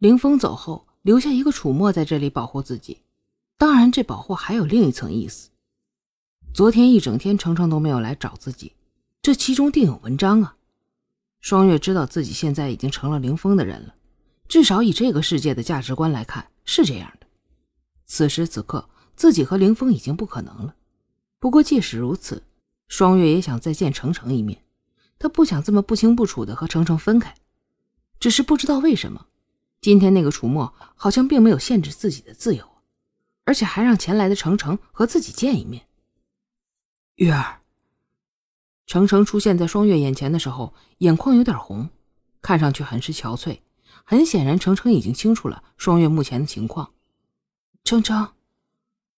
林峰走后，留下一个楚墨在这里保护自己。当然，这保护还有另一层意思。昨天一整天，程程都没有来找自己，这其中定有文章啊！双月知道自己现在已经成了林峰的人了，至少以这个世界的价值观来看是这样的。此时此刻，自己和林峰已经不可能了。不过，即使如此，双月也想再见程程一面。他不想这么不清不楚的和程程分开，只是不知道为什么，今天那个楚墨好像并没有限制自己的自由，而且还让前来的程程和自己见一面。月儿，程程出现在双月眼前的时候，眼眶有点红，看上去很是憔悴。很显然，程程已经清楚了双月目前的情况。程程，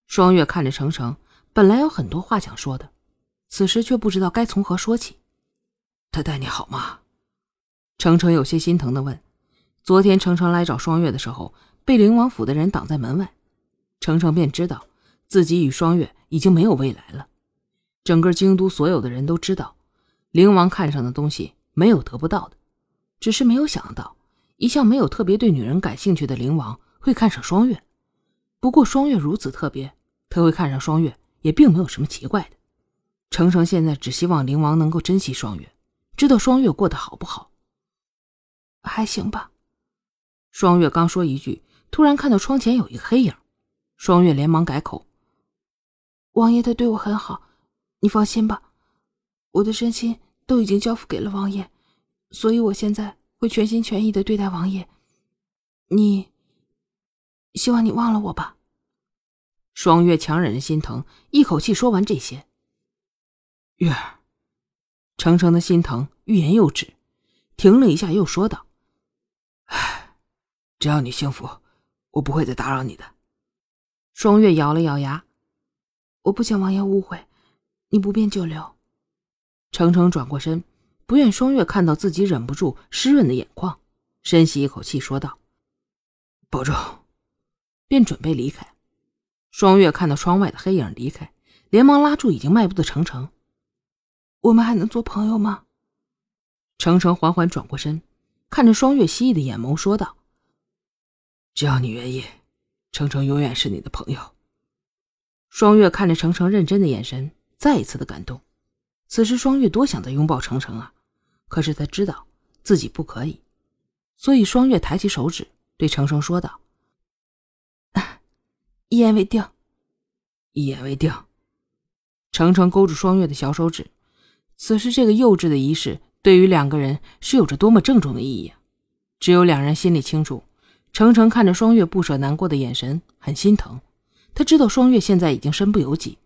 双月看着程程，本来有很多话想说的，此时却不知道该从何说起。他待你好吗？程程有些心疼的问。昨天程程来找双月的时候，被灵王府的人挡在门外，程程便知道自己与双月已经没有未来了。整个京都所有的人都知道，灵王看上的东西没有得不到的，只是没有想到，一向没有特别对女人感兴趣的灵王会看上双月。不过双月如此特别，他会看上双月也并没有什么奇怪的。程程现在只希望灵王能够珍惜双月，知道双月过得好不好。还行吧。双月刚说一句，突然看到窗前有一个黑影，双月连忙改口：“王爷他对我很好。”你放心吧，我的身心都已经交付给了王爷，所以我现在会全心全意的对待王爷。你，希望你忘了我吧。双月强忍着心疼，一口气说完这些。月儿，程程的心疼欲言又止，停了一下，又说道：“唉，只要你幸福，我不会再打扰你的。”双月咬了咬牙，我不想王爷误会。你不便久留。程程转过身，不愿双月看到自己忍不住湿润的眼眶，深吸一口气，说道：“保重。”便准备离开。双月看到窗外的黑影离开，连忙拉住已经迈步的程程：“我们还能做朋友吗？”程程缓缓转过身，看着双月蜥蜴的眼眸，说道：“只要你愿意，程程永远是你的朋友。”双月看着程程认真的眼神。再一次的感动，此时双月多想再拥抱程程啊，可是他知道自己不可以，所以双月抬起手指对程程说道：“ 一言为定，一言为定。”程程勾住双月的小手指，此时这个幼稚的仪式对于两个人是有着多么郑重的意义啊！只有两人心里清楚。程程看着双月不舍难过的眼神，很心疼，他知道双月现在已经身不由己。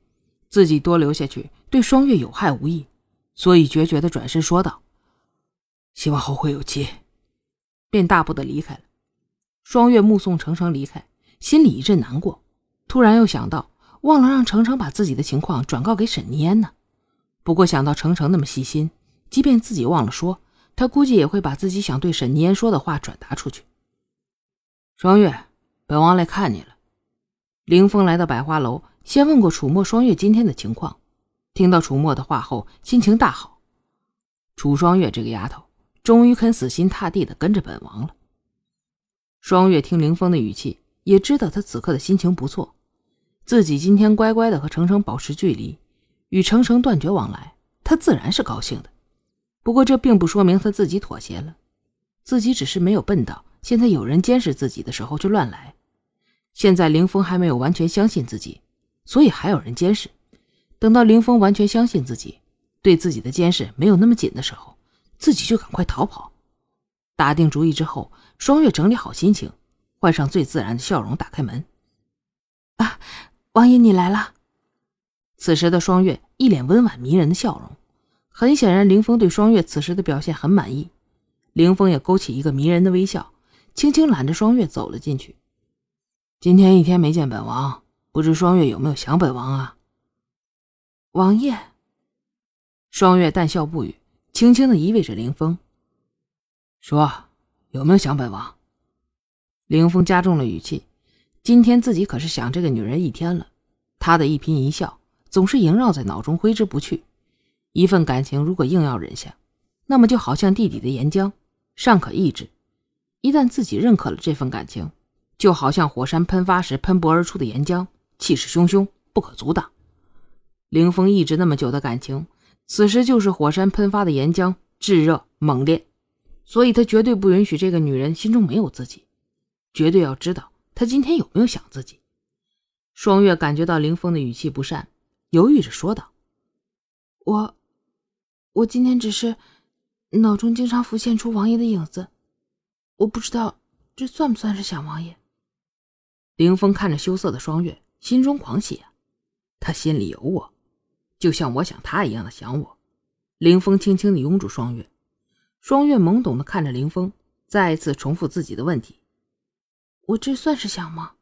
自己多留下去对双月有害无益，所以决绝的转身说道：“希望后会有期。”便大步的离开了。双月目送程程离开，心里一阵难过，突然又想到忘了让程程把自己的情况转告给沈妮烟呢。不过想到程程那么细心，即便自己忘了说，他估计也会把自己想对沈妮烟说的话转达出去。双月，本王来看你了。凌风来到百花楼。先问过楚墨、双月今天的情况，听到楚墨的话后，心情大好。楚双月这个丫头，终于肯死心塌地的跟着本王了。双月听凌风的语气，也知道他此刻的心情不错。自己今天乖乖的和程程保持距离，与程程断绝往来，他自然是高兴的。不过这并不说明他自己妥协了，自己只是没有笨到现在有人监视自己的时候就乱来。现在林峰还没有完全相信自己。所以还有人监视，等到林峰完全相信自己，对自己的监视没有那么紧的时候，自己就赶快逃跑。打定主意之后，双月整理好心情，换上最自然的笑容，打开门。啊，王爷你来了。此时的双月一脸温婉迷人的笑容，很显然林峰对双月此时的表现很满意。林峰也勾起一个迷人的微笑，轻轻揽着双月走了进去。今天一天没见本王。不知双月有没有想本王啊？王爷。双月淡笑不语，轻轻的依偎着凌风，说：“有没有想本王？”凌风加重了语气，今天自己可是想这个女人一天了。她的一颦一笑总是萦绕在脑中，挥之不去。一份感情如果硬要忍下，那么就好像地底的岩浆，尚可抑制；一旦自己认可了这份感情，就好像火山喷发时喷薄而出的岩浆，气势汹汹，不可阻挡。凌风一直那么久的感情，此时就是火山喷发的岩浆，炙热猛烈，所以他绝对不允许这个女人心中没有自己，绝对要知道他今天有没有想自己。双月感觉到凌风的语气不善，犹豫着说道：“我，我今天只是脑中经常浮现出王爷的影子，我不知道这算不算是想王爷。”凌风看着羞涩的双月，心中狂喜啊！他心里有我，就像我想他一样的想我。凌风轻轻的拥住双月，双月懵懂的看着凌风，再一次重复自己的问题：“我这算是想吗？”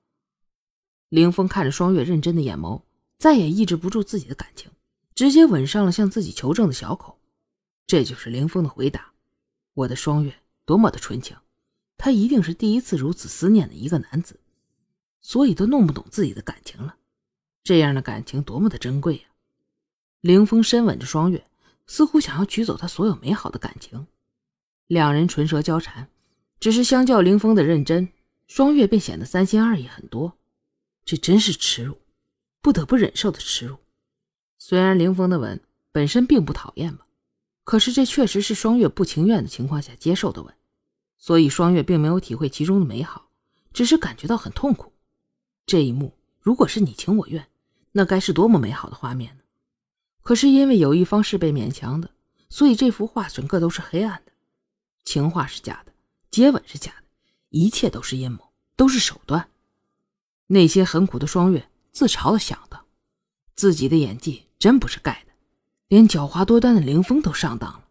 凌风看着双月认真的眼眸，再也抑制不住自己的感情，直接吻上了向自己求证的小口。这就是凌风的回答。我的双月多么的纯情，他一定是第一次如此思念的一个男子，所以都弄不懂自己的感情了。这样的感情多么的珍贵呀！凌风深吻着双月，似乎想要取走她所有美好的感情。两人唇舌交缠，只是相较凌风的认真，双月便显得三心二意很多。这真是耻辱，不得不忍受的耻辱。虽然凌风的吻本身并不讨厌吧，可是这确实是双月不情愿的情况下接受的吻，所以双月并没有体会其中的美好，只是感觉到很痛苦。这一幕如果是你情我愿，那该是多么美好的画面呢？可是因为有一方是被勉强的，所以这幅画整个都是黑暗的。情话是假的，接吻是假的，一切都是阴谋，都是手段。内心很苦的双月自嘲的想到：“自己的演技真不是盖的，连狡猾多端的凌风都上当了。”